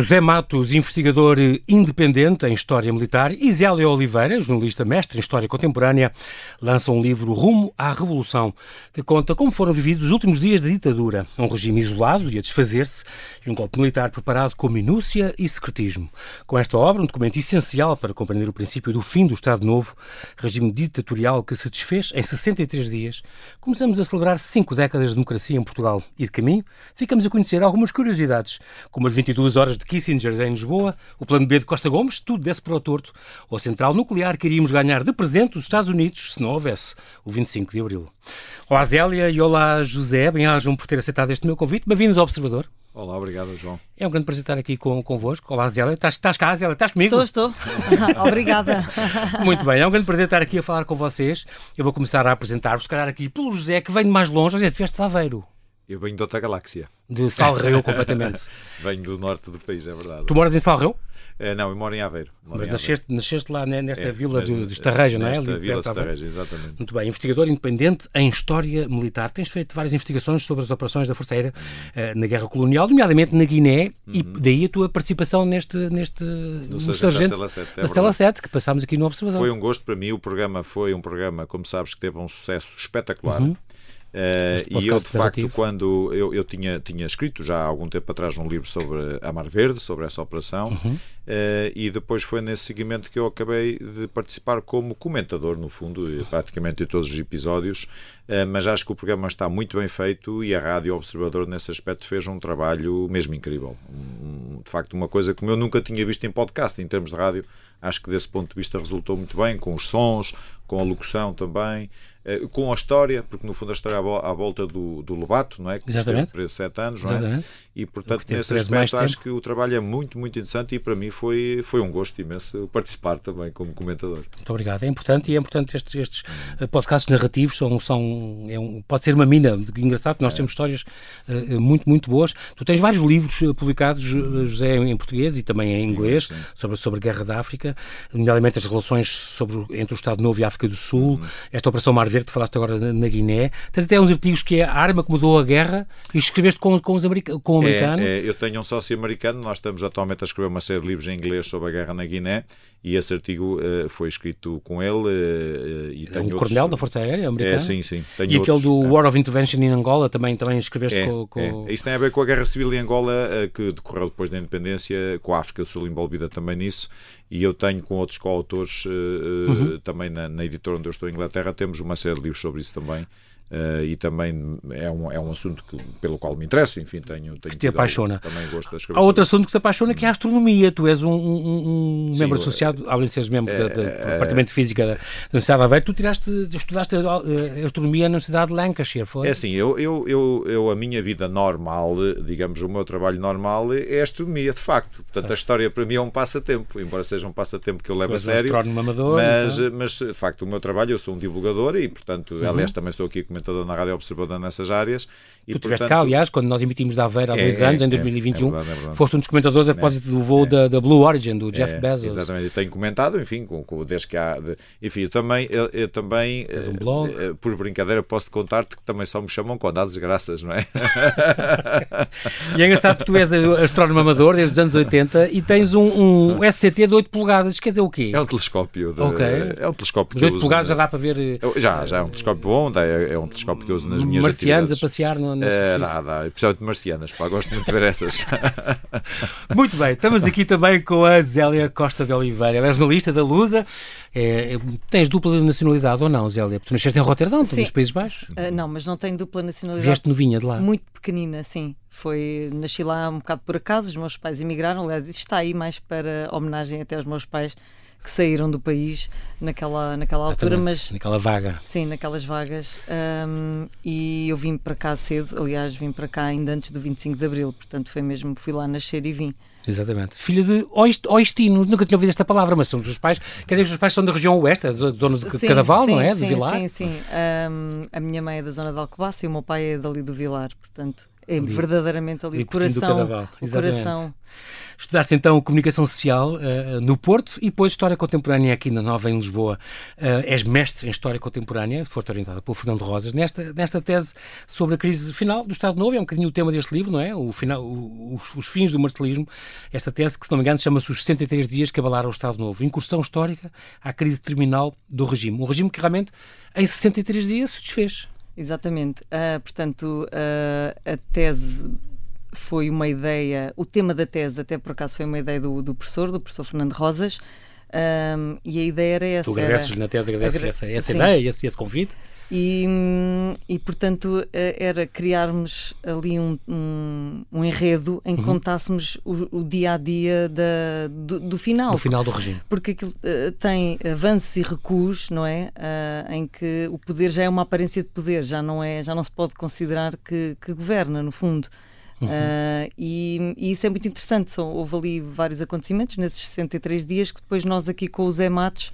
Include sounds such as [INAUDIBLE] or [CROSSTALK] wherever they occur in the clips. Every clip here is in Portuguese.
José Matos, investigador independente em História Militar, e Zélia Oliveira, jornalista mestre em História Contemporânea, lançam um livro Rumo à Revolução, que conta como foram vividos os últimos dias da ditadura, um regime isolado e a desfazer-se, e um golpe militar preparado com minúcia e secretismo. Com esta obra, um documento essencial para compreender o princípio do fim do Estado Novo, regime ditatorial que se desfez em 63 dias, começamos a celebrar cinco décadas de democracia em Portugal. E de caminho, ficamos a conhecer algumas curiosidades, como as 22 horas de Kissinger em Lisboa, o plano B de Costa Gomes, tudo desse para o torto, ou a central nuclear que iríamos ganhar de presente dos Estados Unidos se não houvesse o 25 de Abril. Olá Zélia e olá José, bem-ajam por ter aceitado este meu convite. Bem-vindos ao Observador. Olá, obrigado, João. É um grande prazer estar aqui com, convosco. Olá, Zélia. Estás, estás cá, Zélia? Estás comigo? Estou, estou. [LAUGHS] Obrigada. [LAUGHS] Muito bem, é um grande prazer estar aqui a falar com vocês. Eu vou começar a apresentar-vos, se calhar aqui pelo José, que vem de mais longe. José, tu vieste de Aveiro. Eu venho de outra galáxia. De Salreu, [LAUGHS] completamente. venho do norte do país, é verdade. Tu moras em Salreu? É, não, eu moro em Aveiro. Moro Mas em nasceste, Aveiro. nasceste lá né, nesta é, vila de, de Estarreja, não é? Nesta vila de Estarreja, exatamente. Muito bem. Investigador independente em História Militar. Tens feito várias investigações sobre as operações da Força Aérea uh, na Guerra Colonial, nomeadamente na Guiné, uhum. e daí a tua participação neste, neste no, no sargento, da Cela 7, é da Cela 7, que passámos aqui no Observador. Foi um gosto para mim. O programa foi um programa, como sabes, que teve um sucesso espetacular. Uhum. Uh, e eu, de facto, quando eu, eu tinha, tinha escrito já há algum tempo atrás um livro sobre a Mar Verde, sobre essa operação, uhum. uh, e depois foi nesse seguimento que eu acabei de participar como comentador, no fundo, praticamente em todos os episódios. Uh, mas acho que o programa está muito bem feito e a Rádio Observador, nesse aspecto, fez um trabalho mesmo incrível. Um, de facto, uma coisa que eu nunca tinha visto em podcast, em termos de rádio. Acho que desse ponto de vista resultou muito bem, com os sons, com a locução também. Eh, com a história, porque no fundo a história é à volta do, do Lobato, não é? Que Exatamente. preso sete anos, não é? E portanto, nesse aspecto, acho que o trabalho é muito, muito interessante e para mim foi, foi um gosto imenso [LAUGHS] participar também como comentador. Muito obrigado. É importante e é importante estes, estes eh, podcasts narrativos, são, são, é um, pode ser uma mina de engraçado, nós é. temos histórias uh, muito, muito boas. Tu tens vários livros publicados, José, em português e também em inglês, sim, sim. sobre, sobre a Guerra da África, nomeadamente as relações sobre, entre o Estado Novo e a África do Sul, uhum. esta Operação Mar Verde, que falaste agora na, na, Guiné. Tens até uns artigos que é a arma que mudou a guerra e escreveste com, com, os america com o americano. É, é, eu tenho um sócio americano, nós estamos atualmente a escrever uma série de livros em inglês sobre a guerra na Guiné e esse artigo uh, foi escrito com ele. Uh, e é um outros... coronel da Força Aérea americana? É, sim, sim. Tenho e outros, aquele do é. War of Intervention in Angola também, também escreveste é, com, com... É. Isso tem a ver com a Guerra Civil em Angola, uh, que decorreu depois da independência, com a África do Sul envolvida também nisso, e eu tenho com outros coautores uhum. também na, na editora onde eu estou em Inglaterra, temos uma série de livros sobre isso também. Uh, e também é um, é um assunto que, pelo qual me interesso, enfim, tenho, tenho que te apaixona. Também gosto das Há outro assunto que te apaixona que é a astronomia. Tu és um, um, um Sim, membro associado, além de seres membro é, do é, Departamento de Física da, da Universidade de Aveiro, tu tiraste, estudaste a astronomia na Universidade de Lancashire, foi? É assim, eu, eu, eu, eu, a minha vida normal, digamos, o meu trabalho normal é a astronomia, de facto. Portanto, a história para mim é um passatempo, embora seja um passatempo que eu levo a sério. Amador, mas, então. mas, de facto, o meu trabalho, eu sou um divulgador e, portanto, uhum. aliás, também estou aqui a comentador na Rádio Observador nessas áreas. E, tu estiveste cá, aliás, quando nós emitimos da Aveira há é, dois anos, é, em 2021, é verdade, é verdade. foste um dos comentadores a propósito do voo da, da, Blue Origin, do Jeff Bezos. Exatamente, e tenho comentado, enfim, com, com, desde que há. De, enfim, eu também, eu, eu também um blog. Uh, por brincadeira, posso contar-te que também só me chamam quando há desgraças, não é? [LAUGHS] e é engraçado porque tu és astrónomo amador desde os anos 80 e tens um, um SCT de 8 polegadas, quer dizer o quê? É um telescópio. De, okay. É um telescópio. De 8 polegadas já dá para ver. Já, já é um telescópio bom, é, é um telescópio que eu uso nas minhas Marcianos atividades. a passear no, na é, nada, especialmente de marcianas, pá, gosto muito de ver essas. [LAUGHS] muito bem, estamos aqui também com a Zélia Costa de Oliveira. Ela é jornalista da Lusa. É, tens dupla nacionalidade ou não, Zélia? Porque tu nasceste em Roterdão, nos Países Baixos? Uh, não, mas não tenho dupla nacionalidade. Vieste novinha de lá? Muito pequenina, sim. Foi, nasci lá um bocado por acaso, os meus pais emigraram, aliás, isto está aí mais para homenagem até aos meus pais que saíram do país naquela, naquela altura, mas naquela vaga. Sim, naquelas vagas. Um, e eu vim para cá cedo, aliás, vim para cá ainda antes do 25 de Abril, portanto foi mesmo, fui lá nascer e vim. Exatamente. Filha de oestinos, nunca tinha ouvido esta palavra, mas são dos seus pais. Quer dizer que os seus pais são da região oeste, da zona de sim, Cadaval, sim, não é? Sim, de Vilar? Sim, sim. Um, a minha mãe é da zona de Alcobaça e o meu pai é dali do Vilar, portanto é ali, verdadeiramente ali, ali o coração. O coração. Estudaste então Comunicação Social uh, no Porto e depois História Contemporânea aqui na Nova, em Lisboa. Uh, és mestre em História Contemporânea, foste orientada pelo Fernando Rosas, nesta, nesta tese sobre a crise final do Estado Novo, é um bocadinho o tema deste livro, não é? O final, o, os, os, fins do marcelismo. Esta tese, que se não me engano, chama-se Os 63 Dias que Abalaram o Estado Novo. Incursão histórica à crise terminal do regime. Um regime que realmente, em 63 dias, se desfez. Exatamente. Uh, portanto, uh, a tese foi uma ideia, o tema da tese até por acaso foi uma ideia do, do professor, do professor Fernando Rosas, um, e a ideia era essa. Tu agradeces na tese, agradeces essa, essa ideia, esse, esse convite? E, e, portanto eh, era criarmos ali um, um, um enredo em que uhum. contássemos o, o, dia a dia da, do, do, final. Do final do regime. Porque aquilo uh, tem avanços e recuos, não é? Uh, em que o poder já é uma aparência de poder, já não, é, já não se pode considerar que, que governa, no fundo. Uhum. Uh, e, e, isso é muito interessante. Só, houve ali vários acontecimentos nesses 63 dias que depois nós aqui com o Zé Matos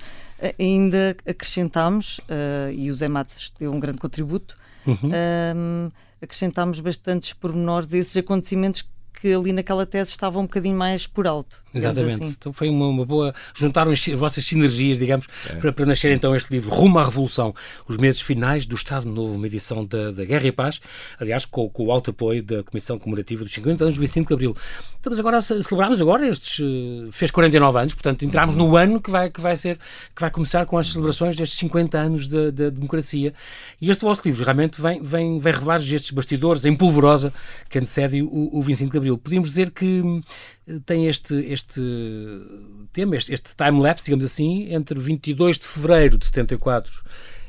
ainda acrescentámos, uh, e o Zé Matos deu um grande contributo, uhum. acrescentámos bastantes pormenores a esses acontecimentos que ali naquela tese estavam um bocadinho mais por alto. Exatamente. Assim. Então foi uma, uma, boa. Juntaram as, as vossas sinergias, digamos, é. para, para nascer então este livro, Rumo à Revolução, os meses finais do Estado Novo, uma edição da, da Guerra e Paz, aliás, com, com, o alto apoio da Comissão Comemorativa dos 50 anos do 25 de Abril. Estamos agora a celebrarmos agora estes. Eh, fez 49 anos, portanto, entramos no ano que vai, que vai ser, que vai começar com as celebrações destes 50 anos da de, de democracia. E este vosso livro realmente vem, vem, vem revelar estes bastidores em polvorosa que antecede o, o 25 de Abril. Podíamos dizer que tem este, este tema, este, este time-lapse, digamos assim, entre 22 de fevereiro de 74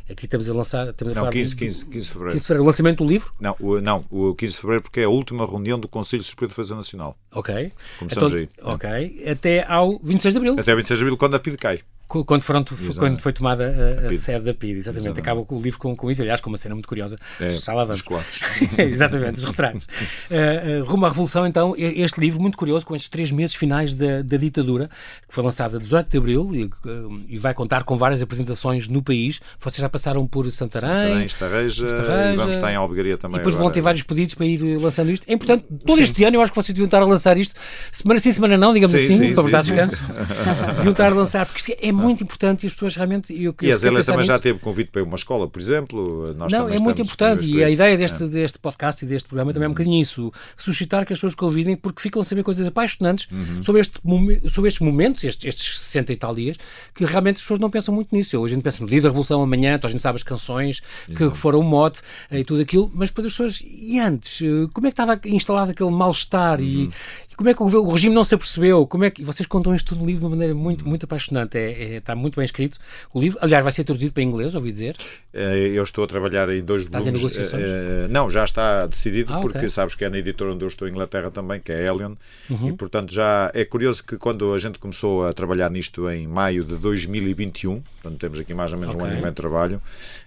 Aqui estamos a lançar. Estamos não, a falar 15, 15, 15 de fevereiro. 15 de fevereiro, o lançamento do livro? Não, o, não, o 15 de fevereiro, porque é a última reunião do Conselho Superior de Defesa Nacional. Ok. Começamos então, aí. Ok. Até ao 26 de abril. Até ao 26 de abril, quando a PID cai. Quando, foram, quando foi tomada a, a, sede da PID, exatamente. exatamente. Acaba o livro com, com isso, aliás, com uma cena muito curiosa. É, Já lá vamos. [LAUGHS] exatamente, os retratos. Uh, [LAUGHS] uh, Rumo à Revolução, então, este livro muito curioso, com estes três meses finais da, da ditadura, que foi lançado a 18 de abril e, uh, e, vai contar com várias apresentações no país. Vocês já passaram por Santarém, Santarém Estarreja, Estarreja, e vamos estar em Albegaria também. E depois agora. vão ter vários pedidos para ir lançando isto. É importante, todo sim. este ano, eu acho que vocês deviam estar a lançar isto, semana sim, semana não, digamos sim, assim, sim, para vos dar descanso. [LAUGHS] deviam estar a lançar, porque isto é muito importante e as pessoas realmente. Eu, e a Zélia também nisso. já teve convite para uma escola, por exemplo. Nós não, é muito importante e a ideia deste, é. deste podcast e deste programa também é um bocadinho isso: suscitar que as pessoas que ouvidem, porque ficam a saber coisas apaixonantes uhum. sobre, este, sobre estes momentos, estes, estes 60 e tal dias, que realmente as pessoas não pensam muito nisso. Hoje a gente pensa no dia da Revolução amanhã, então a gente sabe as canções que, uhum. foram o mote e tudo aquilo, mas depois as pessoas, e antes, eh, como é que estava instalado aquele mal-estar uhum. e, como é que o, regime não se apercebeu? Como é que vocês contam isto tudo no livro de uma maneira muito, muito apaixonante? É, é, está muito bem escrito o livro. Aliás, vai ser traduzido para inglês, ouvi dizer. Eh, eu estou a trabalhar em dois Estás volumes. Em negociações? Eh, não, já está decidido, ah, porque okay. sabes que é na editora onde eu estou em Inglaterra também, que é Alien, uhum. e portanto já é curioso que quando a gente começou a trabalhar nisto em maio de 2021, portanto temos aqui mais ou menos okay. um ano e meio de trabalho, eh,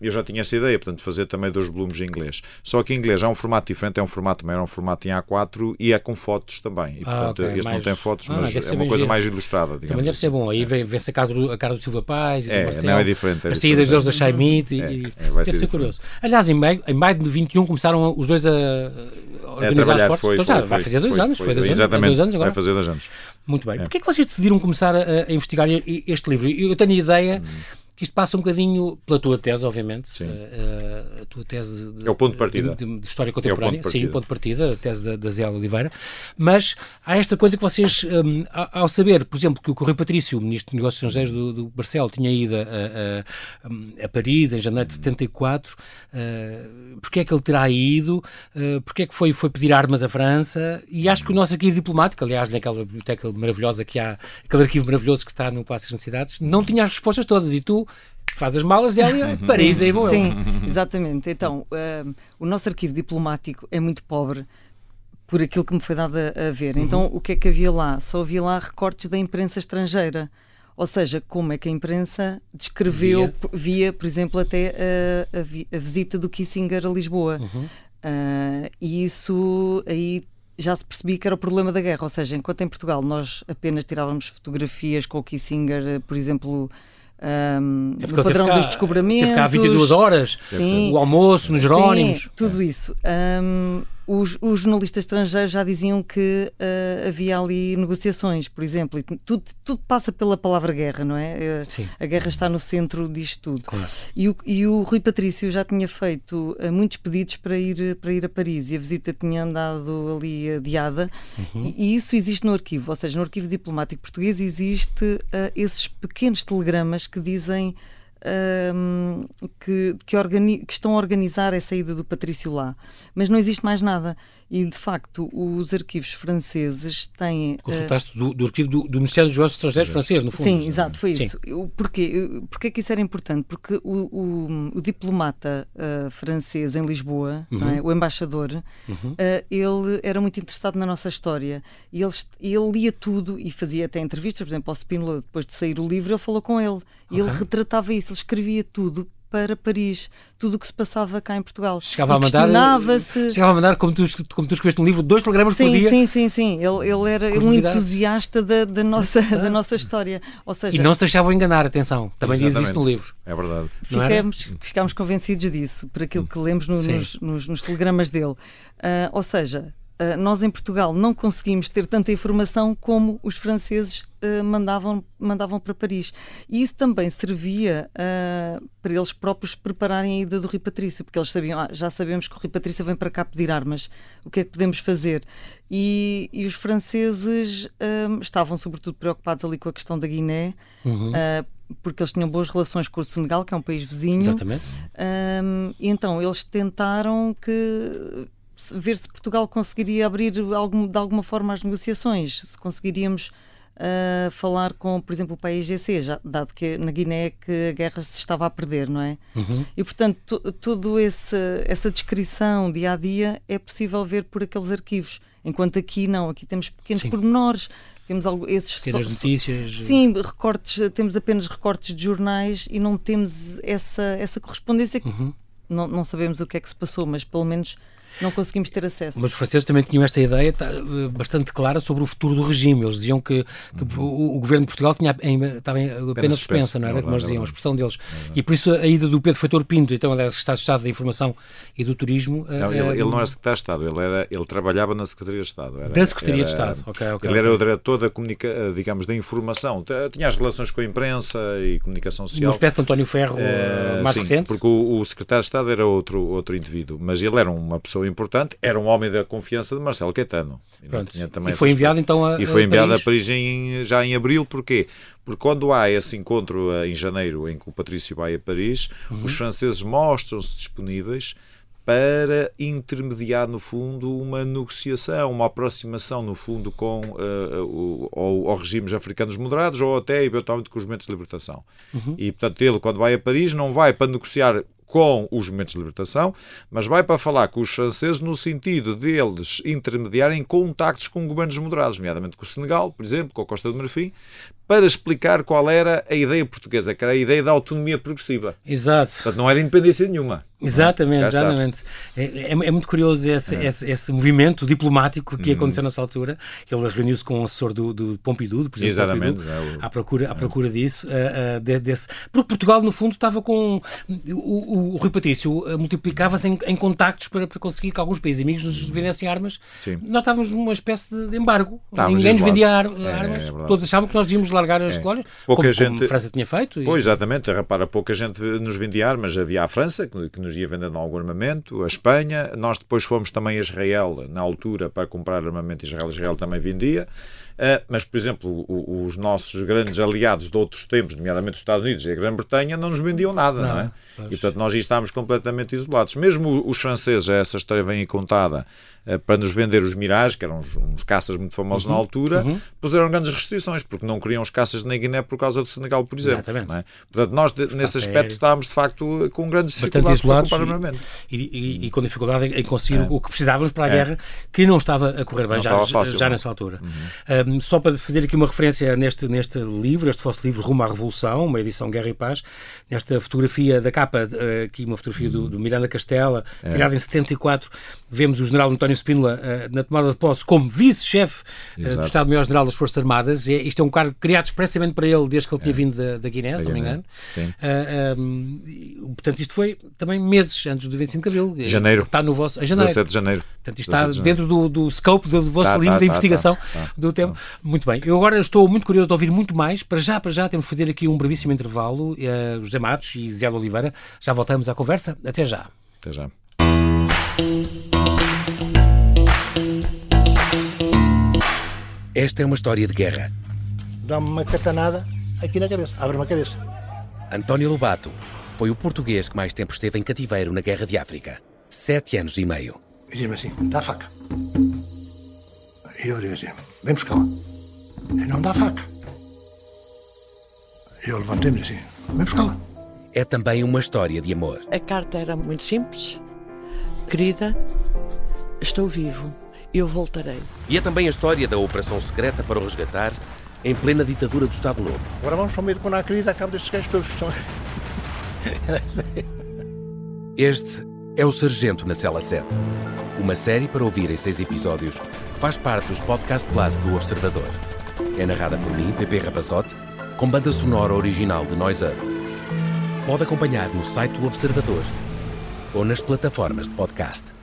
eu já tinha essa ideia, portanto, fazer também dois volumes em inglês. Só que em inglês é um formato diferente, é um formato maior, é um formato em A4 e é com fotos também. E, portanto, ah, okay. este mais... não tem fotos, ah, mas é uma coisa giro. mais ilustrada. Digamos também deve assim. ser bom. Aí é. vê-se a, a cara do Silva Paz, é, Marcelo, não é diferente. É as saídas deles da Chaimite. É, e, é, deve ser, curioso. Aliás, em maio, em maio de 21 começaram os dois a organizar é, os Foi, então, já, foi, vai fazer dois foi, anos. Foi, dois exatamente, anos, dois anos agora. vai fazer dois anos. Muito bem. É. Porquê é que vocês decidiram começar a, a investigar este livro? Eu tenho a ideia... Hum que isto passa um bocadinho pela tua tese, obviamente. Sim. Uh, a tua tese de, é o ponto de partida. De, de história contemporânea. É o Sim, o ponto de partida, a tese da, da Zé Oliveira. Mas há esta coisa que vocês, um, ao saber, por exemplo, que o Correio Patrício, o Ministro de Negócios Estrangeiros do, do Barcelo, tinha ido a, a, a, Paris em janeiro de 74, uh, porque é que ele terá ido? Uh, porque é que foi, foi pedir armas à França? E acho que o nosso arquivo diplomático, aliás, naquela biblioteca maravilhosa que há, aquele arquivo maravilhoso que está no Palácio das Cidades, não tinha as respostas todas. E tu faz as malas e ela Paris e vou Sim, [LAUGHS] exatamente. Então, uh, o nosso arquivo diplomático é muito pobre por aquilo que me foi dado a, a ver. Então, uhum. o que é que havia lá? Só havia lá recortes da imprensa estrangeira. Ou seja, como é que a imprensa descreveu, via, via por exemplo, até a, a, a, visita do Kissinger a Lisboa. Uhum. Uh, e isso aí já se percebia que era o problema da guerra. Ou seja, enquanto em Portugal nós apenas tirávamos fotografias com o Kissinger, por exemplo, um, é no padrão dos descobramentos. Teve cá 22 horas, sim, o almoço nos Jerónimos. Sim, tudo isso. Um, os, os, jornalistas estrangeiros já diziam que uh, havia ali negociações, por exemplo, e tudo, tudo, passa pela palavra guerra, não é? Uh, Sim. A guerra está no centro disto tudo. Claro. E, o, e o Rui Patrício já tinha feito uh, muitos pedidos para ir, para ir a Paris e a visita tinha andado ali adiada, uhum. e, e, isso existe no arquivo, ou seja, no arquivo diplomático português existe esses pequenos telegramas que dizem um, que, que, organi que, estão a organizar a saída do Patrício lá. Mas não existe mais nada. E, de facto, os arquivos franceses têm. Ah, Consultaste uh... do, do, arquivo do, do, Ministério dos Negócios Estrangeiros francês, no fundo. Sim, exato, foi Sim. isso. Porquê? Porquê que isso era importante? Porque o, o, o diplomata uh, francês em Lisboa, uhum. é? o embaixador, uhum. uh, ele era muito interessado na nossa história. E ele, ele lia tudo e fazia até entrevistas, por exemplo, ao Spínola, depois de sair o livro, ele falou com ele. E okay. ele retratava isso, ele escrevia tudo para Paris, tudo o que se passava cá em Portugal. Chegava a mandar, chegava a mandar como tu, como tu escreveste no livro, dois telegramas sim, por dia. Sim, sim, sim. Ele, ele era um entusiasta da, da, nossa, da nossa história. Ou seja, e não se deixavam enganar, atenção. Também Exatamente. diz isso no livro. É verdade. Ficamos, ficamos convencidos disso, por aquilo que lemos no, nos, nos, nos, telegramas dele. Uh, ou seja, Uh, nós em Portugal não conseguimos ter tanta informação como os franceses uh, mandavam, mandavam para Paris. E isso também servia uh, para eles próprios prepararem a ida do Rui Patrício, porque eles sabiam, ah, já sabemos que o Rui Patrício vem para cá pedir armas, o que é que podemos fazer? E, e os franceses estavam sobretudo preocupados ali com a questão da Guiné, uhum porque eles tinham boas relações com o Senegal, que é um país vizinho. Exatamente. Um, e então eles tentaram que ver se Portugal conseguiria abrir algum, de alguma forma as negociações, se conseguiríamos uh, falar com, por exemplo, o país GC, já, dado que na Guiné que a guerra se estava a perder, não é? Uhum. E portanto, toda essa descrição dia a dia é possível ver por aqueles arquivos. Enquanto aqui não, aqui temos pequenos Sim. pormenores, temos algo, esses pequenas notícias. Sim, recortes, temos apenas recortes de jornais e não temos essa, essa correspondência. Uhum. Não, não sabemos o que é que se passou, mas pelo menos não conseguimos ter acesso. Mas os franceses também tinham esta ideia tá, bastante clara sobre o futuro do regime. Eles diziam que, que uhum. o, o, governo de Portugal tinha, estava apenas suspensa, não era? Como eles diziam, a expressão deles. E por isso a ida do Pedro Feitor Pinto, então ele era secretário de Estado da Informação e do Turismo. Não, ele, ele, não era secretário de Estado, ele, era, ele trabalhava na Secretaria de Estado. Era, da Secretaria era, de Estado, ok. okay ele era o diretor da, comunica, digamos, da informação. Tinha as relações com a imprensa e comunicação social. Uma espécie de António Ferro uh, mais sim, recente. porque o, o secretário de Estado era outro, outro indivíduo, mas ele era uma pessoa importante, era um homem da confiança de Marcelo Caetano. E, foi enviado então a E foi enviado a Paris, a Paris em, já em abril, porquê? Porque quando há esse encontro eh, em janeiro em que o Patrício vai a Paris, uhum. os franceses mostram-se disponíveis para intermediar, no fundo, uma negociação, uma aproximação, no fundo, com uh, o, ou, ou regimes africanos moderados ou até, eventualmente, com os movimentos de libertação. Uhum. E, portanto, ele, quando vai a Paris, não vai para negociar com os movimentos de libertação, mas vai para falar com os franceses no sentido deles intermediarem contactos com governos moderados, nomeadamente com o Senegal, por exemplo, com a Costa do Marfim, para explicar qual era a ideia portuguesa, que era a ideia da autonomia progressiva. Exato. Portanto, não era independência nenhuma. Exatamente, exatamente. É, é, é, muito curioso esse, é. esse, esse, movimento diplomático que uhum. aconteceu nessa altura. Ele reuniu-se com o assessor do, do Pompidou, do presidente Exatamente. Pompidou, é o... à, procura, à procura disso. Uh, uh, de, desse... Porque Portugal, no fundo, estava com. O, o, o Rui Patrício uh, multiplicava-se em, em, contactos para, para conseguir que alguns países amigos nos vendessem armas. Sim. Nós estávamos numa espécie de embargo. Estávamos Ninguém nos vendia ar, armas. Todos achavam que nós devíamos largar as colónias. Pouca como, gente. Como a França tinha feito. E... Pois, exatamente. Repara, pouca gente nos vendia armas. Havia a França, que, que nos ia vendendo algum armamento, a Espanha. Nós depois fomos também a Israel, na altura, para comprar armamento. Israel, Israel também vendia. Uh, mas, por exemplo, os nossos grandes aliados de outros tempos, nomeadamente os Estados Unidos e a Grã-Bretanha, não nos vendiam nada, não, não é? Pois. E, portanto, nós estávamos completamente isolados. Mesmo os franceses, essa história vem aí contada, uh, para nos vender os Mirage, que eram uns, uns caças muito famosos uhum, na altura, uhum. puseram grandes restrições, porque não queriam os caças na Guiné por causa do Senegal, por exemplo. Exatamente. É? Portanto, nós, nesse aspecto, aéreo. estávamos, de facto, com grandes dificuldades para comprar armamento. E, e, e, com dificuldade em conseguir é. o que precisávamos para a é. guerra, que não estava a correr bem já, já nessa altura. Uhum. Um, só para fazer aqui uma referência neste, neste livro, este vosso livro Rumo à Revolução, uma edição Guerra e Paz, nesta fotografia da capa, uh, aqui uma fotografia do, do Miranda Castela, é. tirada em 74, vemos o general António Spínola uh, na tomada de posse como vice-chefe uh, do Estado-Maior-General das Forças Armadas. É, isto é um cargo criado expressamente para ele desde que ele tinha é. vindo da, da Guiné, se não me engano. Sim. Um, portanto, isto foi também meses antes do 25 de Abril. Janeiro. Está no vosso. Em janeiro. 17 de janeiro. Portanto, isto está dentro do, do scope do, do vosso tá, livro tá, de tá, investigação tá, do tema. Muito bem. Eu agora estou muito curioso de ouvir muito mais. Para já, para já, temos de fazer aqui um brevíssimo intervalo. Uh, José Matos e Zé Oliveira. Já voltamos à conversa. Até já. Até já. Esta é uma história de guerra. Dá-me uma catanada aqui na cabeça. Abre-me a cabeça. António Lobato foi o português que mais tempo esteve em cativeiro na Guerra de África. Sete anos e meio. E diz-me assim, dá a faca. E eu digo assim, vem buscá-la. E não dá faca. E eu levantei-me assim, vem buscá-la. É também uma história de amor. A carta era muito simples. Querida, estou vivo eu voltarei. E é também a história da operação secreta para o resgatar em plena ditadura do Estado Novo. Agora vamos para o meio quando há crise, acaba destes gajos todos que são. este é o Sargento na Cela 7. Uma série para ouvir em seis episódios. Faz parte dos Podcast Plus do Observador. É narrada por mim, Pepe Rapazote, com banda sonora original de Noise Earth. Pode acompanhar no site do Observador ou nas plataformas de podcast.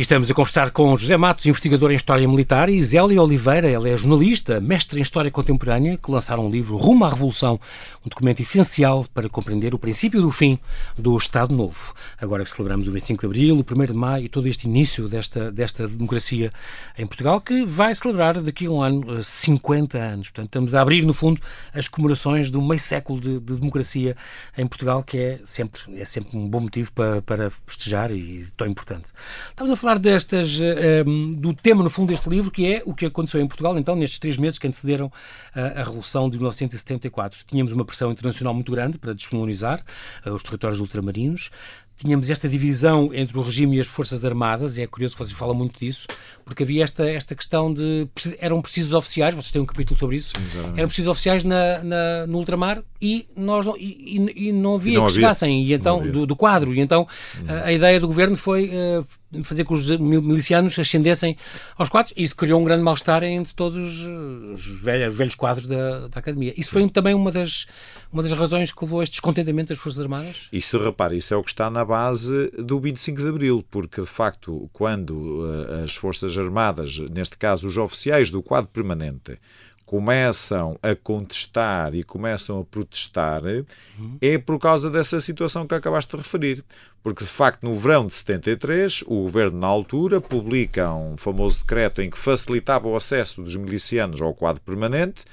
E estamos a conversar com José Matos, investigador em História Militar, e Zélia Oliveira, ela é jornalista, mestre em História Contemporânea, que lançaram um livro Rumo à Revolução, um documento essencial para compreender o princípio do fim do Estado Novo. Agora que celebramos o 25 de Abril, o 1 de Maio e todo este início desta, desta democracia em Portugal, que vai celebrar daqui a um ano 50 eh, anos. Portanto, estamos a abrir, no fundo, as comemorações do meio século de, de democracia em Portugal, que é sempre, é sempre um bom motivo para, para festejar e tão importante. Estamos a falar falar destas, um, ehm, do tema, no fundo, deste livro, que é o que aconteceu em Portugal, então, nestes três meses que antecederam a, a Revolução de 1974. Tínhamos uma pressão internacional muito grande para descolonizar uh, os territórios ultramarinos tínhamos esta divisão entre o regime e as Forças Armadas, e é curioso que vocês falam muito disso, porque havia esta, esta questão de. eram precisos oficiais, vocês têm um capítulo sobre isso, Exatamente. eram precisos oficiais na, na, no ultramar e, nós não, e, e, e não havia e não que havia. chegassem e então, do, do, quadro. E então a, hum. a, ideia do governo foi uh, fazer com que os milicianos ascendessem aos quadros e isso criou um grande mal-estar entre todos os velhos, velhos quadros da, da academia. Isso foi também uma das, uma das razões que levou a este descontentamento das Forças Armadas? Isso, repare, isso é o que está na base do 25 de Abril, porque de facto, quando uh, as Forças Armadas, neste caso os oficiais do quadro permanente, começam a contestar e começam a protestar uhum. é por causa dessa situação que acabaste de referir. Porque, de facto, no verão de 73, o governo, na altura, publica um famoso decreto em que facilitava o acesso dos milicianos ao quadro permanente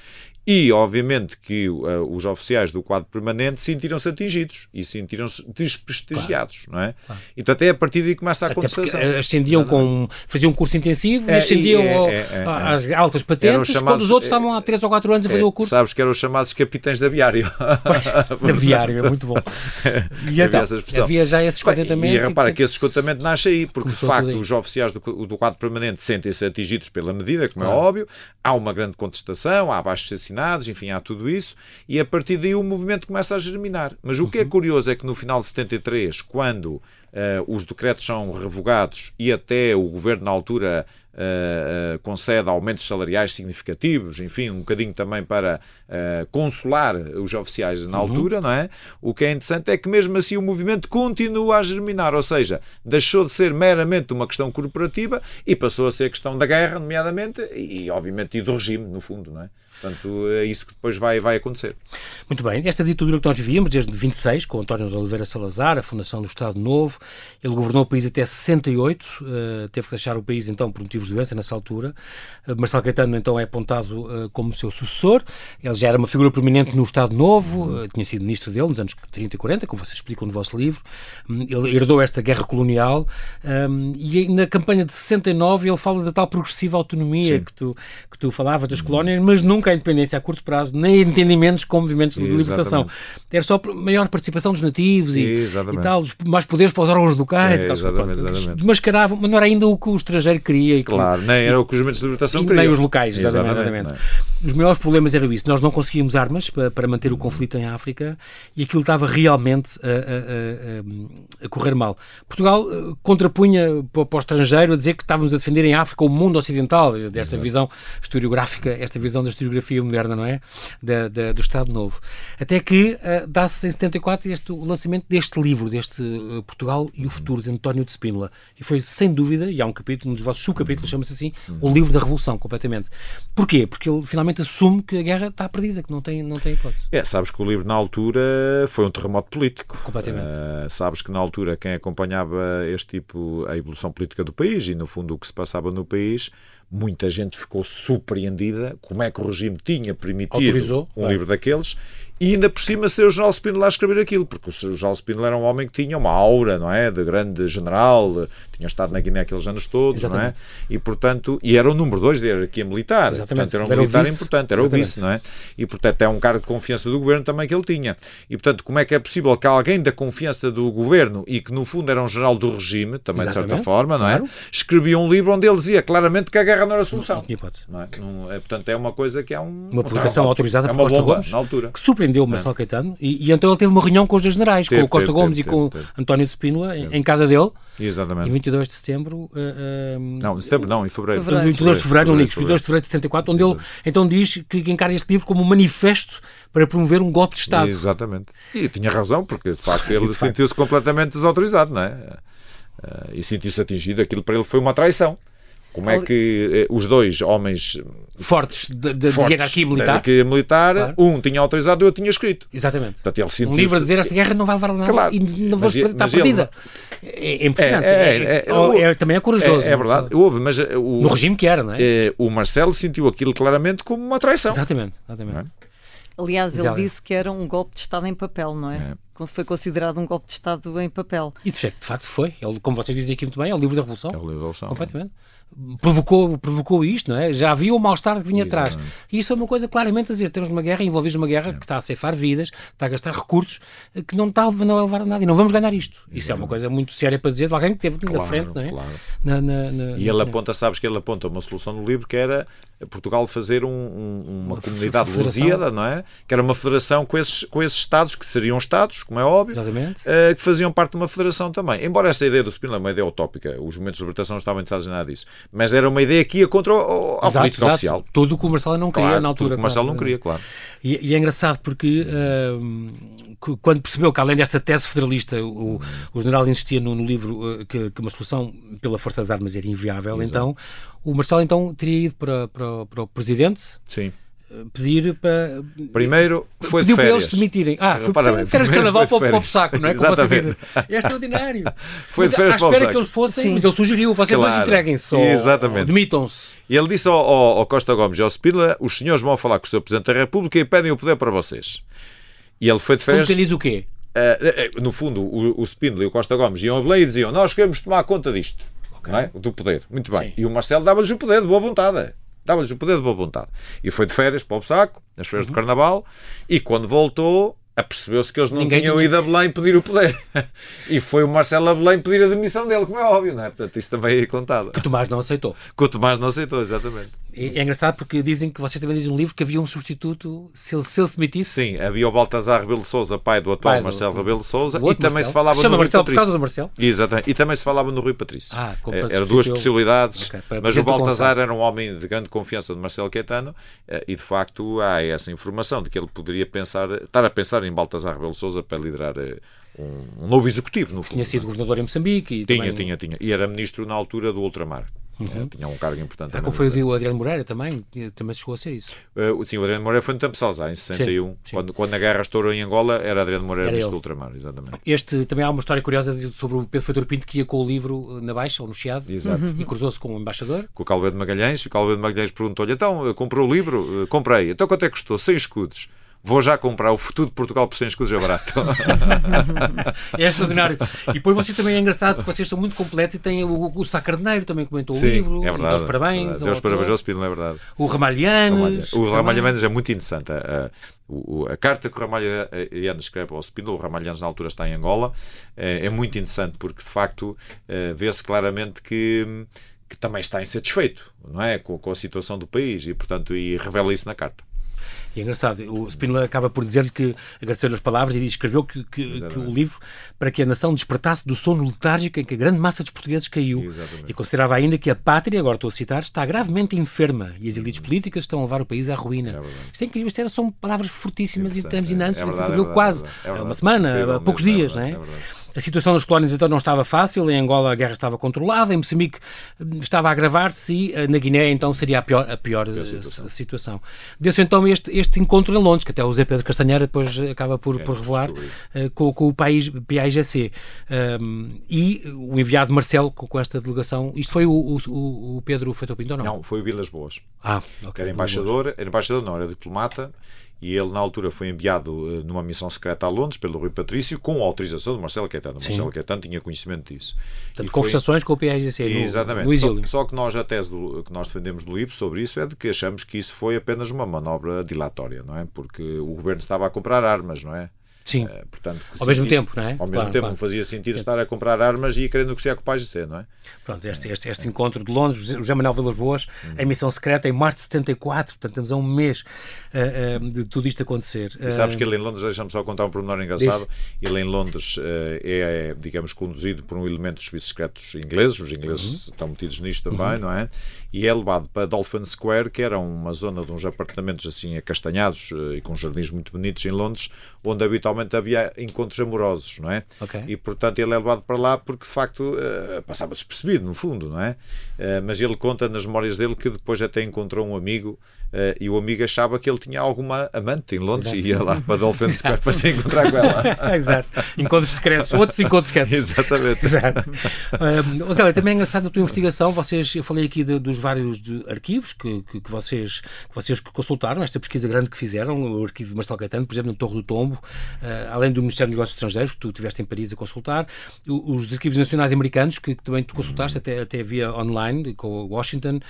e, obviamente, que uh, os oficiais do quadro permanente sentiram-se atingidos e sentiram-se desprestigiados, claro. não é? Claro. E, portanto, é a partir daí começa a acontecer. Ascendiam com. faziam um curso intensivo é, e ascendiam é, é, é, às altas patentes, chamados, quando os outros estavam há 3 ou 4 anos a fazer o curso. Sabes que eram os chamados capitães de aviário. [LAUGHS] de aviário, é muito bom. [LAUGHS] E então, havia já esse descontentamento. E, e repara que esse descontentamento nasce aí, porque, de facto, os oficiais do, do quadro permanente sentem-se atingidos pela medida, como é claro. é óbvio, há uma grande contestação, há baixos assinados enfim, há tudo isso, e a partir daí o movimento começa a germinar. Mas o que é uhum. curioso é que no final de 73, quando Uh, os decretos são revogados e até o governo, na altura, uh, uh, concede aumentos salariais significativos, enfim, um bocadinho também para consolar os oficiais na uhum. altura, não é? O que é interessante é que, mesmo assim, o movimento continua a germinar, ou seja, deixou de ser meramente uma questão corporativa e passou a ser questão da guerra, nomeadamente, e, obviamente, e do regime, no fundo, não é? Portanto, é isso que depois vai, vai acontecer. Muito bem. Esta ditadura que nós vivíamos desde 26, com António de Oliveira Salazar, a fundação do Estado Novo, ele governou o país até 68, uh, eh, teve que deixar o país então por motivos de doença nessa altura. Uh, Marcelo Caetano então é apontado uh, como seu sucessor. Ele já era uma figura prominente no Estado Novo, tinha sido ministro dele nos anos 30 e 40, como vocês explicam no vosso livro. Um, ele herdou esta guerra colonial um, e na campanha de 69 ele fala da tal progressiva autonomia que tu, que tu falavas das colónias, mas nunca nunca a independência a curto prazo, nem entendimentos com movimentos de Exatamente. libertação. Era só maior participação dos nativos e, e tal, mais poderes para os órgãos locais. É, exatamente, exatamente. Desmascaravam, mas não era ainda o que o estrangeiro queria. E claro, nem era o que os movimentos de libertação queriam. Nem os locais, exatamente. exatamente. Os maiores problemas eram isso. Nós não conseguíamos armas para, para manter o conflito em África e aquilo estava realmente a, a, a, a correr mal. Portugal uh, contrapunha para, para, o estrangeiro a dizer que estávamos a defender em África o mundo ocidental, desta Exato. visão historiográfica, esta visão da historiografia moderna, não é? Da, da, do Estado Novo. Até que uh, dá-se em 74 este, o lançamento deste livro, deste uh, Portugal e o Futuro, de António de Spínola. E foi, sem dúvida, e há um capítulo, um dos vossos subcapítulos, chama-se assim, o livro da Revolução, completamente. Porquê? Porque ele finalmente assume que a guerra está perdida, que não tem, não tem hipótese. É, sabes que o livro na altura foi um terremoto político. Completamente. Uh, sabes que na altura quem acompanhava este tipo, a evolução política do país e no fundo o que se passava no país, muita gente ficou surpreendida como é que o regime tinha permitido Autorizou, um livro daqueles e ainda por cima ser o General Spínola a escrever aquilo, porque o General Spínola era um homem que tinha uma aura, não é? De grande general, tinha estado na Guiné aqueles anos todos, Exatamente. não é? E portanto, e era o número 2 da hierarquia militar, Exatamente. portanto era um era militar importante, era Exatamente. o vice, não é? E portanto é um cargo de confiança do governo também que ele tinha. E portanto, como é que é possível que alguém da confiança do governo e que no fundo era um general do regime, também de certa forma, não é? Escrevia um livro onde ele dizia claramente que a guerra não era a solução. Não, não é? Não, é, portanto, é uma coisa que é um, uma publicação autorizada é Costa bomba, na altura. que o Marcelo Caetano e, e, então ele teve uma reunião com os dois generais, teve, com o Costa teve, Gomes teve, e com António de Spínola em, em, casa dele. Exatamente. Em 22 de setembro. Uh, uh, não, em setembro não, em fevereiro. fevereiro. 22 de fevereiro, fevereiro, 22 de fevereiro de 74, onde Exato. ele então diz que encara este livro como um manifesto para promover um golpe de Estado. Exatamente. E tinha razão, porque de facto [LAUGHS] ele sentiu-se completamente desautorizado, não é? Uh, e sentiu-se atingido. Aquilo para ele foi uma traição. Como é que os dois homens fortes de, de, fortes de hierarquia militar. hierarquia militar, claro. um tinha autorizado e eu tinha escrito. Exatamente. Portanto, ele um livro a dizer esta guerra não vai levar a nada claro. e não vou estar perdida. Ele... É, é impressionante. É, é, é, é, é também é corajoso. É, verdade. Houve, mas eh, o, no regime que era, não é? O Marcelo sentiu aquilo claramente como uma traição. Exatamente. exatamente. Aliás, ele disse que era um golpe de Estado em papel, não é? Foi considerado um golpe de Estado em papel. E de facto, de facto foi. Ele, como vocês dizem aqui muito bem, é o livro da Revolução. É o livro da Revolução. Completamente provocou, provocou isto, não é? Já havia o mal-estar que vinha Exatamente. atrás. E isso é uma coisa claramente a dizer. Temos uma guerra, envolvidos numa guerra é. que está a ceifar vidas, está a gastar recursos, que não está não a levar a nada. E não vamos ganhar isto. Exatamente. Isso é uma coisa muito séria para dizer de alguém que teve claro, na frente, não é? Claro. Na, na, na, e ele aponta, sabes que ele aponta uma solução no livro que era Portugal fazer um, um, uma, uma comunidade lusíada, não é? Que era uma federação com esses, com esses Estados, que seriam Estados, como é óbvio, uh, que faziam parte de uma federação também. Embora essa ideia do Spinoza é uma ideia utópica, os movimentos de libertação não estavam interessados em nada disso. Mas era uma ideia que ia contra o, a política exato. oficial. Tudo o que o Marcelo não queria claro, na altura. Tudo o que o Marcelo não queria, claro. E, e é engraçado porque uh, quando percebeu que além desta tese federalista o, o general insistia no, no livro uh, que, que, uma solução pela força das armas era inviável, Exato. então o Marcelo então teria ido para, para, para o presidente. Sim pedir para. Primeiro foi Pediu de férias. para eles demitirem. Ah, foi para férias de carnaval para, para o saco, não é? Como vocês dizem. É extraordinário. [LAUGHS] foi de férias para o espera que eles fossem, Sim. mas ele sugeriu, vocês claro. entreguem-se. Exatamente. Demitam-se. E ele disse ao, ao, ao Costa Gomes e ao Spínola: os senhores vão falar com o seu Presidente da República e pedem o poder para vocês. E ele foi de férias. Como que diz o quê? Uh, no fundo, o, o Spínola e o Costa Gomes iam a Belém e diziam: Nós queremos tomar conta disto. Okay. É? Do poder. Muito bem. Sim. E o Marcelo dava-lhes o poder de boa vontade dava-lhes o poder de boa vontade. E foi de férias para o saco, nas férias uhum. do Carnaval, e quando voltou, apercebeu-se que eles não Ninguém tinham ido a Belém pedir o poder. [LAUGHS] e foi o Marcelo a Belém pedir a demissão dele, como é óbvio, não é? Portanto, isso também é contado. Que o Tomás não aceitou. Que o Tomás não aceitou, exatamente. É, é engraçado porque dizem que vocês também dizem no livro que havia um substituto se ele se, ele se demitisse. Sim, havia o Baltazar Rebelo Souza, pai do atual pai do, Marcelo Rebelo Souza, e também Marcelo. se falava Chama no Marcelo Rui Patrício. por causa do Marcelo? Exatamente, e também se falava no Rui Patrício. Ah, é, Eram duas possibilidades, okay, mas o Baltazar era um homem de grande confiança de Marcelo Caetano eh, e de facto há essa informação de que ele poderia pensar, estar a pensar em Baltazar Rebelo Souza para liderar eh, um, novo executivo, no fundo. Tinha sido governador em Moçambique. E tinha, também... tinha, tinha. E era ministro na altura do ultramar. Uhum. tinha um cargo importante. É como foi o Adriano Moreira também, também chegou a ser isso. Uh, sim, o Adriano Moreira foi no tempo de Salazar, em 61. Sim, sim. Quando, quando a guerra estourou em Angola, era Adriano Moreira ministro do ultramar, exatamente. Este também há uma história curiosa sobre o Pedro Feitor Pinto que ia com o livro na Baixa, ou no Chiado, Exato. E cruzou-se com o embaixador. Com o Calveiro de Magalhães, e o Calveiro de Magalhães perguntou-lhe: então, comprou o livro? Comprei. Então quanto é que custou? 100 escudos vou já comprar o futuro de Portugal por 100 escudos é barato. [LAUGHS] é extraordinário. E depois vocês também é engraçado porque vocês são muito completos e têm o, o Sacarneiro também comentou Sim, o livro. É verdade. Deus parabéns. Deus parabéns ao Spino, é verdade. O Ramalhanes. O Ramalhanes é muito interessante. A, a, a, carta que o Ramalhanes escreve ao Spino, o Ramalhanes na altura está em Angola, é, é muito interessante porque de facto eh, vê-se claramente que que também está insatisfeito não é? com, com a situação do país e, portanto, e revela isso na carta. E é engraçado, o Spínola acaba por dizer-lhe que agradeceu-lhe as palavras e escreveu que, que, que, o livro para que a nação despertasse do sono letárgico em que a grande massa dos portugueses caiu. Exatamente. E considerava ainda que a pátria, agora estou a citar, está gravemente enferma e as elites políticas estão a levar o país à ruína. É Isto é incrível, isto são palavras fortíssimas e terminantes, é, é, é, quase é uma semana, há poucos dias, não é? A situação das colónias então não estava fácil, em Angola a guerra estava controlada, em Moçambique hum, estava a agravar-se e eh, na Guiné então seria a pior, a pior, pior eh, situação. situação. Deu-se então este, este encontro em Londres, que até o Zé Pedro Castanheira depois acaba por, é, por revelar, uh, com, com, o país PAIGC. Um, e o enviado Marcelo com, com, esta delegação, isto foi o, o, o Pedro Feito Pinto ou não? Não, foi o Vilas Boas. Ah, ok. Era embaixador, era embaixador, não, era diplomata e ele na altura foi enviado uh, numa missão secreta a Londres pelo Rui Patrício com a autorização de Marcelo Caetano. Sim. Marcelo Caetano tinha conhecimento disso. Portanto, conversações com o PIGC no, Exatamente. no exílio. Só, só, que nós a tese do, que nós defendemos do livro sobre isso é de que achamos que isso foi apenas uma manobra dilatória, não é? Porque o governo estava a comprar armas, não é? Sim. Uh, portanto, ao mesmo tempo, não é? Ao mesmo claro, tempo, claro. não fazia sentido estar a comprar armas e ir querer negociar com o PAGC, não é? Pronto, este, este, este encontro de Londres, José Manuel Vilas Boas, uhum. a emissão secreta em março de 74, portanto estamos a um mês uh, uh, de tudo isto acontecer. E sabes que ele em Londres, deixa-me só contar um pormenor engraçado, Diz. ele em Londres é, digamos, conduzido por um elemento dos serviços secretos ingleses, os ingleses uhum. estão metidos nisto também, uhum. não é? E é levado para Dolphin Square, que era uma zona de uns apartamentos assim acastanhados e com jardins muito bonitos em Londres, onde habitualmente havia encontros amorosos, não é? Okay. E portanto ele é levado para lá porque de facto uh, passava despercebido, no fundo, não é? Uh, mas ele conta nas memórias dele que depois até encontrou um amigo Uh, e o amigo achava que ele tinha alguma amante em Londres Exato. e ia lá para Dolphin [LAUGHS] Square para se encontrar com ela. [LAUGHS] Exato. Encontros secretos, outros encontros secretos. Exatamente. Exato. Zé, também é engraçado a tua investigação. Vocês, eu falei aqui de, dos vários de, arquivos que, que, que, vocês, que vocês consultaram, esta pesquisa grande que fizeram, o arquivo de Marcelo Caetano, por exemplo, no Torre do Tombo, uh, além do Ministério dos Negócios Estrangeiros, que tu estiveste em Paris a consultar, os arquivos nacionais americanos, que, que também tu consultaste até, até via online, com o Washington,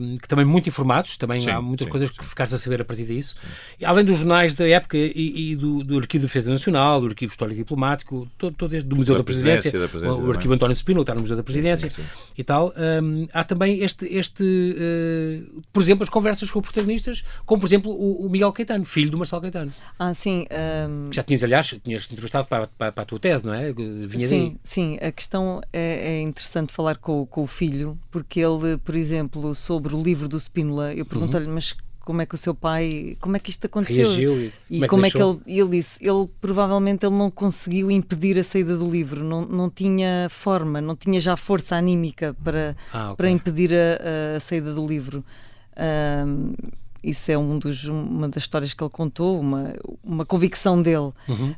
um, que também muito informados, também Sim. há muitas sim, coisas sim. que ficaste a saber a partir disso. E, além dos jornais da época e, e do, do, Arquivo de Defesa Nacional, do Arquivo Histórico e Diplomático, todo, todo este, do Museu da, da Presidência, da Presidência o, o Arquivo António Spino, está no Museu da Presidência e tal. Um, há também este, este uh, por exemplo, as conversas com protagonistas, como por exemplo o, o Miguel Caetano, filho do Marcelo Caetano. Ah, sim. Um... Já tinhas, aliás, tinhas entrevistado para, para, para, a tua tese, não é? Vinha sim, daí. sim. A questão é, é interessante falar com, com o filho, porque ele, por exemplo, sobre o livro do Spínola, eu pergunto-lhe, uhum. mas como é que o seu pai, como é que isto aconteceu? Reagiu e, e como, é que, é que ele, ele disse, ele provavelmente ele não conseguiu impedir a saída do livro, não, não tinha forma, não tinha já força anímica para, ah, okay. para impedir a, a, saída do livro. Um, isso é um dos, uma das histórias que ele contou, uma, uma convicção dele. Uhum.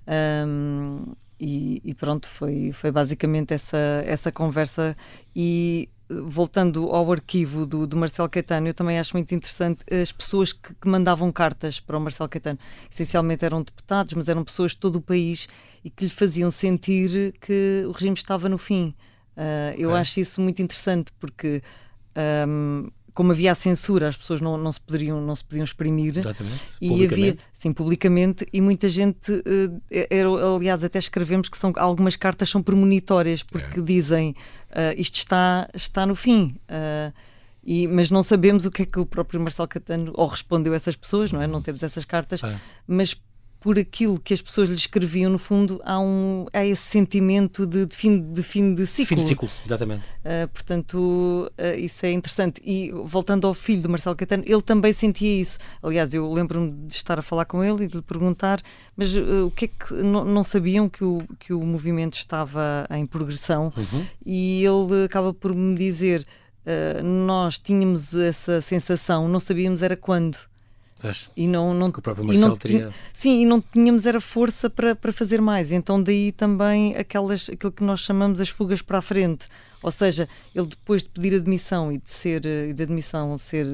Um, e, e, pronto, foi, foi basicamente essa, essa conversa. E voltando ao arquivo do, do Marcelo Caetano, eu também acho muito interessante as pessoas que, que, mandavam cartas para o Marcelo Caetano. Essencialmente eram deputados, mas eram pessoas de todo o país e que lhe faziam sentir que o regime estava no fim. Uh, eu é. acho isso muito interessante porque um, como havia a censura, as pessoas não, não, se, poderiam, não se podiam exprimir. Exatamente. E havia, sim, publicamente, e muita gente, uh, era, aliás, até escrevemos que são, algumas cartas são premonitórias, porque é. dizem uh, isto está, está no fim. Uh, e, mas não sabemos o que é que o próprio Marcelo Catano ou respondeu a essas pessoas, não é? Não temos essas cartas, é. mas por aquilo que as pessoas lhe escreviam, no fundo, há, um, há esse sentimento de, de fim, de fim de ciclo. Fim de ciclo, exatamente. Uh, portanto, uh, isso é interessante. E voltando ao filho do Marcelo Caetano, ele também sentia isso. Aliás, eu lembro-me de estar a falar com ele e de lhe perguntar, mas uh, o que é que não, não, sabiam que o, que o movimento estava em progressão? Uhum. E ele acaba por me dizer: nós tínhamos essa sensação, não sabíamos era quando. Pois, e não, não, que o próprio Marcelo teria... Sim, e não tínhamos era força para, para fazer mais. Então daí também aquelas, aquilo que nós chamamos as fugas para a frente. Ou seja, ele depois de pedir admissão e de ser e de admissão ser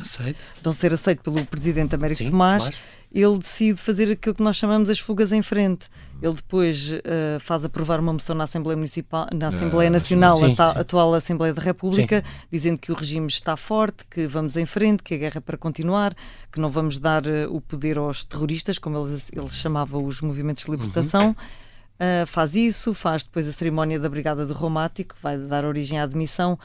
aceito. não ser aceito pelo presidente Américo Sim, Tomás, Tomás, ele decide fazer aquilo que nós chamamos as fugas em frente. Ele depois uh, faz aprovar uma moção na Assembleia Municipal, na Assembleia uh, Nacional, sim, sim, a atual Assembleia da República, sim. dizendo que o regime está forte, que vamos em frente, que a guerra é para continuar, que não vamos dar uh, o poder aos terroristas, como eles, eles chamavam os movimentos de libertação. Uhum. Uh, faz isso, faz depois a cerimónia da Brigada do Romático, vai dar origem à admissão.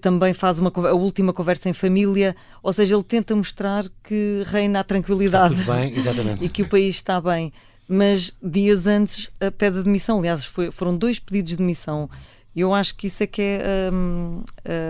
também faz uma, a última conversa em família, ou seja, ele tenta mostrar que reina a tranquilidade bem, [LAUGHS] e que o país está bem. Mas dias antes a pede demissão, aliás, foi, foram dois pedidos de demissão. Eu acho que isso é que é um,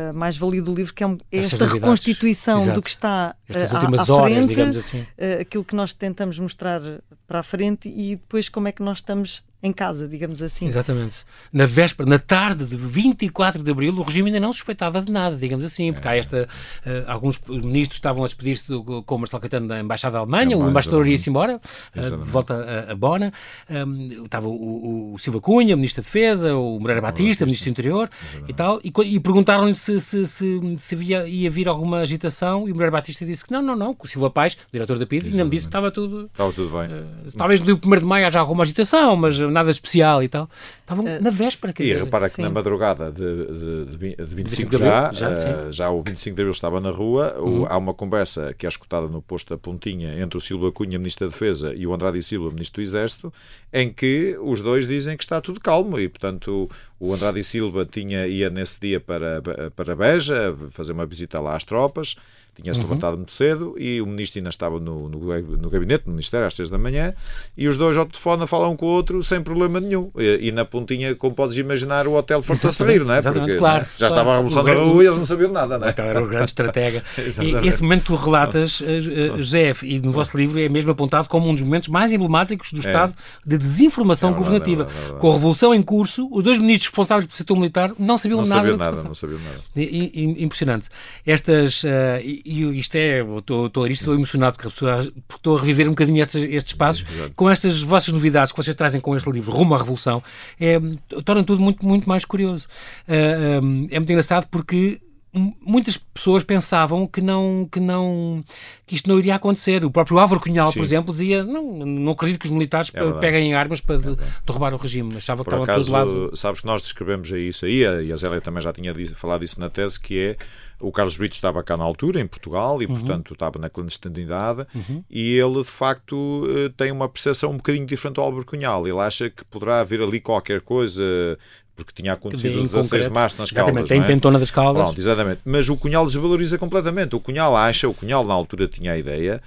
a mais-valia do livro, que é, é esta reconstituição Exato. do que está Estas uh, últimas à, horas, frente, assim. Uh, aquilo que nós tentamos mostrar para a frente e depois como é que nós estamos em casa, digamos assim. Exatamente. Na véspera, na tarde de 24 de abril, o regime ainda não suspeitava de nada, digamos assim, porque há esta. Uh, alguns ministros estavam a despedir-se com o Marcelo Caetano da Embaixada da Alemanha, é o embaixador ia-se embora, uh, de volta a, a Bona. Um, estava o, o, Silva Cunha, ministro da Defesa, o Moreira Batista, ministro do Interior e tal, e, e perguntaram-lhe se, se, se, se havia, ia vir alguma agitação, e o Moreira Batista disse que não, não, não, que o Silva Paz, diretor da PID, ainda me disse que estava tudo. Estava tudo bem. Uh, talvez no 1 de maio haja alguma agitação, mas nada especial e tal. Estavam uh, na véspera. Quer e dizer, repara que sim. na madrugada de, de, de, de 25 já, já, uh, já, o 25 de abril estava na rua, uhum. o, há uma conversa que é escutada no posto da Pontinha entre o Silva Cunha, Ministro da Defesa, e o Andrade Silva, Ministro do Exército, em que os dois dizem que está tudo calmo e, portanto, o Andrade Silva tinha, ia nesse dia para, para Beja fazer uma visita lá às tropas tinha-se uhum. levantado muito cedo e o ministro ainda estava no, no, no, gabinete, no Ministério, às três da manhã, e os dois ao telefone a falar um com o outro sem problema nenhum. E, e na pontinha, como podes imaginar, o hotel a rir, não é? Porque claro, já claro. estava a revolução da rua e eles não sabiam nada, não é? Então era o grande estratega. [LAUGHS] e esse momento que tu relatas, eh, eh, José, e no vosso livro é mesmo apontado como um dos momentos mais emblemáticos do é. estado de desinformação é governativa. É é. Com a revolução em curso, os dois ministros responsáveis pelo setor militar não sabiam não nada. Sabiam nada não sabiam nada. Impressionante. Estas, uh, e isto é estou, estou, estou emocionado porque, estou a reviver um bocadinho estes, estes passos com estas vossas novidades que vocês trazem com este livro, Rumo à Revolução, é, torna tudo muito, muito mais curioso. Uh, um, é muito engraçado porque muitas pessoas pensavam que não que não que isto não iria acontecer. O próprio Álvaro Cunhal, Sim. por exemplo, dizia não, não acredito que os militares é peguem armas para é derrubar o regime. Achava que por estava acaso, todo lado. Sabes que nós descrevemos isso aí, e a Zélia também já tinha falado isso na tese, que é o Carlos Brito estava cá na altura, em Portugal, e uhum. portanto estava na clandestinidade, uhum. e ele de facto eh, tem uma percepção um bocadinho diferente do Álvaro Cunhal. Ele acha que poderá haver ali qualquer coisa porque tinha acontecido o 16 concreto. de março nas exatamente, Caldas. Exatamente, tem é? tentona das Caldas. Pronto, exatamente. Mas o Cunhal desvaloriza completamente. O Cunhal acha, o Cunhal na altura tinha a ideia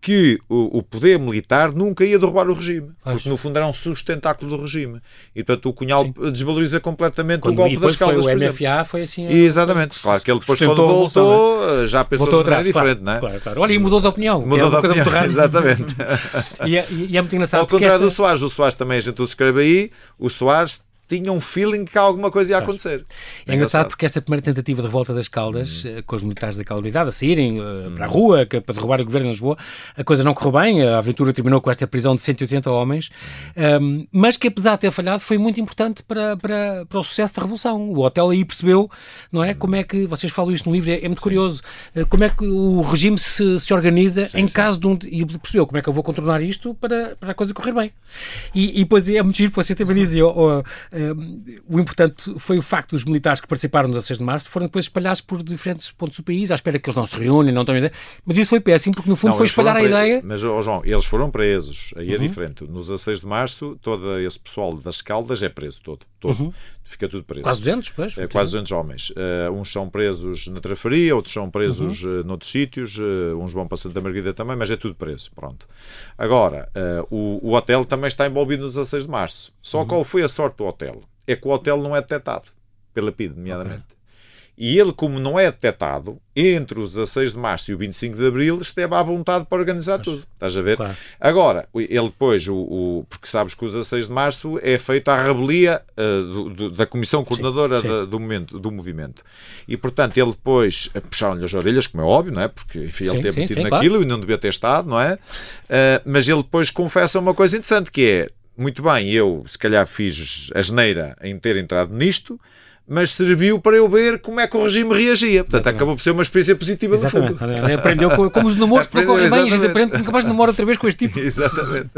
que o, o, poder militar nunca ia derrubar o regime, porque no fundo era um sustentáculo do regime. E portanto o Cunhal Sim. desvaloriza completamente quando, o golpe das Caldas. Foi o MFA foi assim. Exatamente. Claro que ele depois quando voltou já pensou voltou de maneira diferente, claro, não é? Claro, claro. Olha, e mudou de opinião. Mudou é de opinião. [LAUGHS] Exatamente. [LAUGHS] e, é, e, é, muito engraçado. Ao contrário esta... do Soares, o Soares também a gente escreve aí, o Soares tinha um feeling que alguma coisa ia acontecer. É, é engraçado porque esta primeira tentativa de revolta das Caldas, uhum. com os militares daquela unidade a saírem uh, para a rua que, para derrubar o governo de Lisboa, a coisa não correu bem, a aventura terminou com esta prisão de 180 homens, uhum. um, mas que apesar de ter falhado foi muito importante para, para, para o sucesso da Revolução. O hotel aí percebeu, não é? Uhum. Como é que, vocês falam isto no livro, é, é muito sim. curioso, uh, como é que o regime se, se organiza sim, em sim. caso de um... E percebeu como é que eu vou contornar isto para, para a coisa correr bem. E, e depois é muito giro, você também dizia, oh, oh, o importante foi o facto dos militares que participaram no 16 de março foram depois espalhados por diferentes pontos do país, à espera que eles não se reúnem, não tenham ideia. Mas isso foi péssimo, porque no fundo não, foi espalhar a ideia. Mas, oh, João, eles foram presos, aí é uhum. diferente. No 16 de março, todo esse pessoal das Caldas é preso, todo. todo. Uhum. Fica tudo preso. Quase 200, pois. É, quase 200 homens. Uh, uns são presos na Trafaria, outros são presos uhum. uh, noutros sítios, uh, uns vão para Santa Margarida também, mas é tudo preso. Pronto. Agora, uh, o, o hotel também está envolvido no 16 de março. Só uhum. qual foi a sorte do hotel? É que o hotel não é detectado pela PID, nomeadamente. Okay. E ele, como não é detectado, entre o 16 de março e o 25 de abril, esteve à vontade para organizar Mas, tudo. Estás a ver? Claro. Agora, ele depois, o, o, porque sabes que o 16 de março é feito à rebelia uh, do, do, da Comissão Coordenadora sim, sim. Da, do, momento, do movimento. E, portanto, ele depois uh, puxaram-lhe as orelhas, como é óbvio, não é? Porque enfim, ele teve metido naquilo claro. e não devia ter estado, não é? Uh, mas ele depois confessa uma coisa interessante, que é muito bem, eu se calhar fiz a geneira em ter entrado nisto, mas serviu para eu ver como é que o regime reagia. Portanto, exatamente. acabou por ser uma experiência positiva exatamente. do fundo. Aprendeu com, como os namoros que correm bem, aprende, nunca mais namora outra vez com este tipo. [LAUGHS] Exatamente.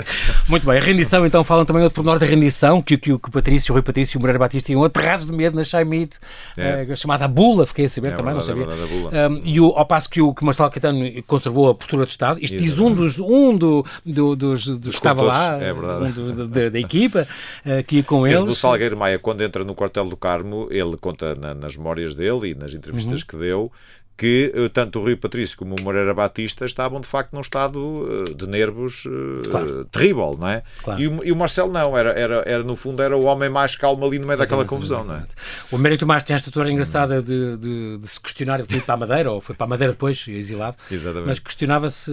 Muito bem, a rendição, então, falam também outro pormenor da rendição, que, que, que o Patrício, o Rui Patrício e o Moreira Batista iam aterrados de medo na Chaimite, é. uh, chamada Bula, fiquei a saber é também, verdade, não sabia. É verdade, um, e o, ao passo que o, que Marcelo Caetano conservou a postura de Estado, isto diz um dos, um do, do, dos, dos que estava lá, é um do, da, da, equipa, uh, que ia com eles. Desde o Salgueiro Maia, quando entra no quartel do Carmo, ele conta na, nas memórias dele e nas entrevistas uhum. que deu que eh, tanto o Rui Patrício como o Moreira Batista estavam de facto num estado eh, de nervos eh, claro. terrível, não é? Claro. E, o, e, o, Marcelo não, era, era, era no fundo era o homem mais calmo ali no meio daquela confusão, exatamente. não é? O Américo Tomás tem esta história engraçada de, de, de, se questionar, ele tinha ido para a Madeira, ou foi para a Madeira depois, exilado, exatamente. mas questionava-se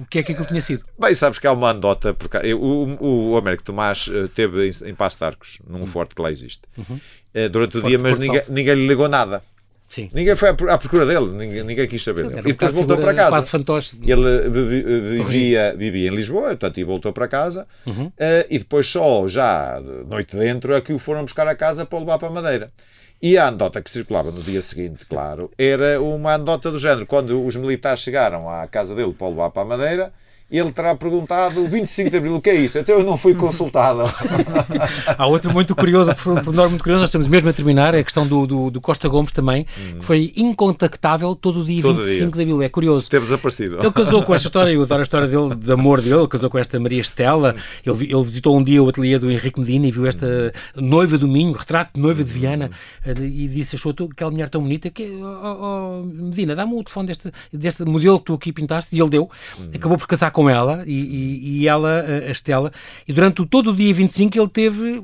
o que é que aquilo tinha sido. Bem, sabes que há uma anedota, porque o, o Américo Tomás teve em, em Passo de Arcos, num uhum. forte que lá existe, uhum. durante o forte dia, mas ninguém, ninguém lhe ligou nada. Sim. Ninguém foi à procura dele, ninguém, ninguém quis saber Sim, E depois voltou para casa. Quase fantoche. Ele vivia, vivia em Lisboa, portanto, e voltou para casa. Uhum. Uh, e depois só, já noite dentro, é que o foram buscar a casa para o levar para a Madeira. E a anedota que circulava no dia seguinte, claro, era uma anedota do género. Quando os militares chegaram à casa dele para levar para a Madeira, ele terá perguntado 25 de Abril, o que é isso? Até eu não fui consultado. [LAUGHS] Há outro muito curioso, por muito curioso, nós estamos mesmo a terminar, é a questão do, do, do Costa Gomes também, hum. que foi incontactável todo o dia todo 25 dia. de Abril. É curioso. Esteve desaparecido. Ele casou com esta história, eu adoro a história dele, de amor dele, ele casou com esta Maria Estela, ele, ele visitou um dia o ateliê do Henrique Medina e viu esta noiva do Minho, retrato de noiva de Viana, eh, e disse, achou aquela mulher tão bonita, que, oh, oh, Medina, dá-me o telefone deste, deste modelo que tu aqui pintaste, e ele deu, acabou por casar com com ela e, e, e, ela, a Estela, e durante todo o dia 25 ele teve,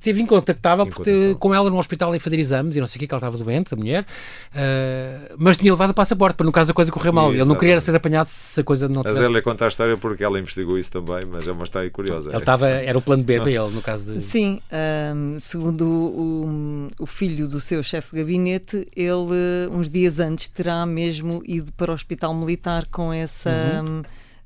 teve incontactável, porque, com ela no hospital a fazer exames e não sei o que, que ela estava doente, a mulher, uh, mas tinha levado o passaporte para no caso a coisa correr mal. ele não queria ser apanhado se a coisa não tivesse... Mas ela conta a história porque ela investigou isso também, mas é uma história curiosa. Ele estava, era o plano B para ele, no caso de... Sim, um, segundo o, o filho do seu chefe de gabinete, ele uns dias antes terá mesmo ido para o hospital militar com essa... Uhum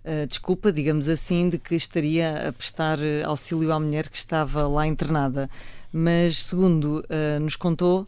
uh, desculpa, digamos assim, de que estaria a prestar eh, auxílio à mulher que estava lá internada. Mas, segundo uh, nos contou, uh,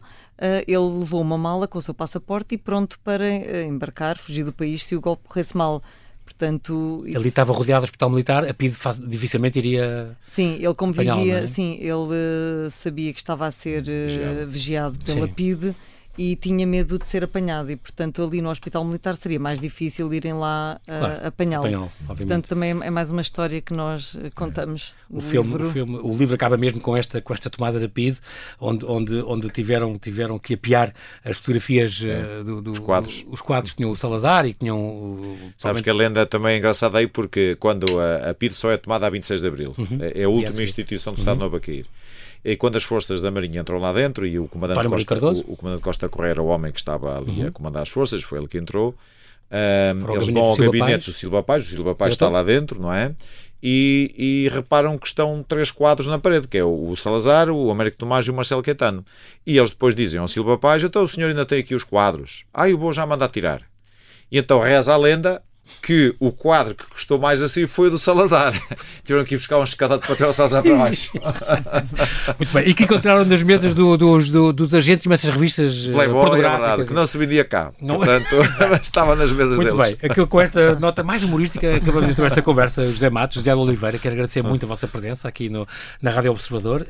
ele levou uma mala com o seu passaporte e pronto para embarcar, fugir do país se o golpe corresse mal. Portanto, isso... Ele estava rodeado do hospital militar, a PID dificilmente iria. Sim, ele como vivia, é? sim, ele sabia que estava a ser vigiado, vigiado pela sim. PID e tinha medo de ser apanhado e portanto ali no hospital militar seria mais difícil irem lá uh, claro, apanhá-lo. Apanhá portanto também é mais uma história que nós eh, contamos. É. O, filme, livro. o filme, o livro acaba mesmo com esta com esta tomada de PID, onde onde onde tiveram tiveram que apiar as fotografias é. uh, do, do, os quadros, os quadros que tinham o Salazar e que tinham o, Sabes que a lenda também é engraçada aí porque quando a, a PID só é tomada a 26 de abril, uhum. é, é a última instituição do Estado uhum. Novo a cair. E quando as forças da Marinha entram lá dentro e o comandante, Costa, o, o, comandante Costa Correia, o homem que estava ali uhum. a comandar as forças, foi ele que entrou. Um, eles vão ao gabinete do Silva Paz, o Silva Paz está lá dentro, não é? E, e, reparam que estão três quadros na parede, que é o, Salazar, o Américo Tomás e o Marcelo Caetano. E eles depois dizem ao Silva Paz, então o senhor ainda tem aqui os quadros. Ah, eu vou já mandar tirar. E então reza a lenda que o quadro que custou mais assim foi o do Salazar. [LAUGHS] Tiveram que ir buscar um escadado para tirar o Salazar para baixo. Muito bem. E que encontraram nas mesas do, dos, do, dos agentes e essas revistas eh, Playboy, é verdade, que não se vendia cá. Não... Portanto, [LAUGHS] [LAUGHS] estava nas mesas muito deles. Muito bem. com esta nota mais humorística acabamos então esta conversa. José Matos, José de Oliveira, quero agradecer muito a vossa presença aqui no, na Rádio Observador.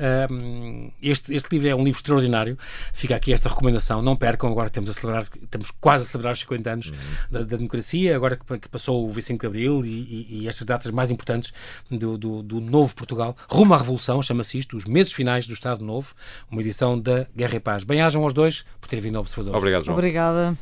este, este livro é um livro extraordinário. Fica aqui esta recomendação. Não percam, agora temos a celebrar, estamos quase a celebrar os 50 anos uhum. da, da, democracia, agora que, que passou o 25 de Abril e, e, e estas datas mais importantes do, do, do, novo Portugal, rumo à Revolução, chama-se isto, os meses finais do Estado Novo, uma edição da Guerra e Paz. Bem-ajam aos dois por terem vindo ao Observador. Obrigado, João. Obrigada.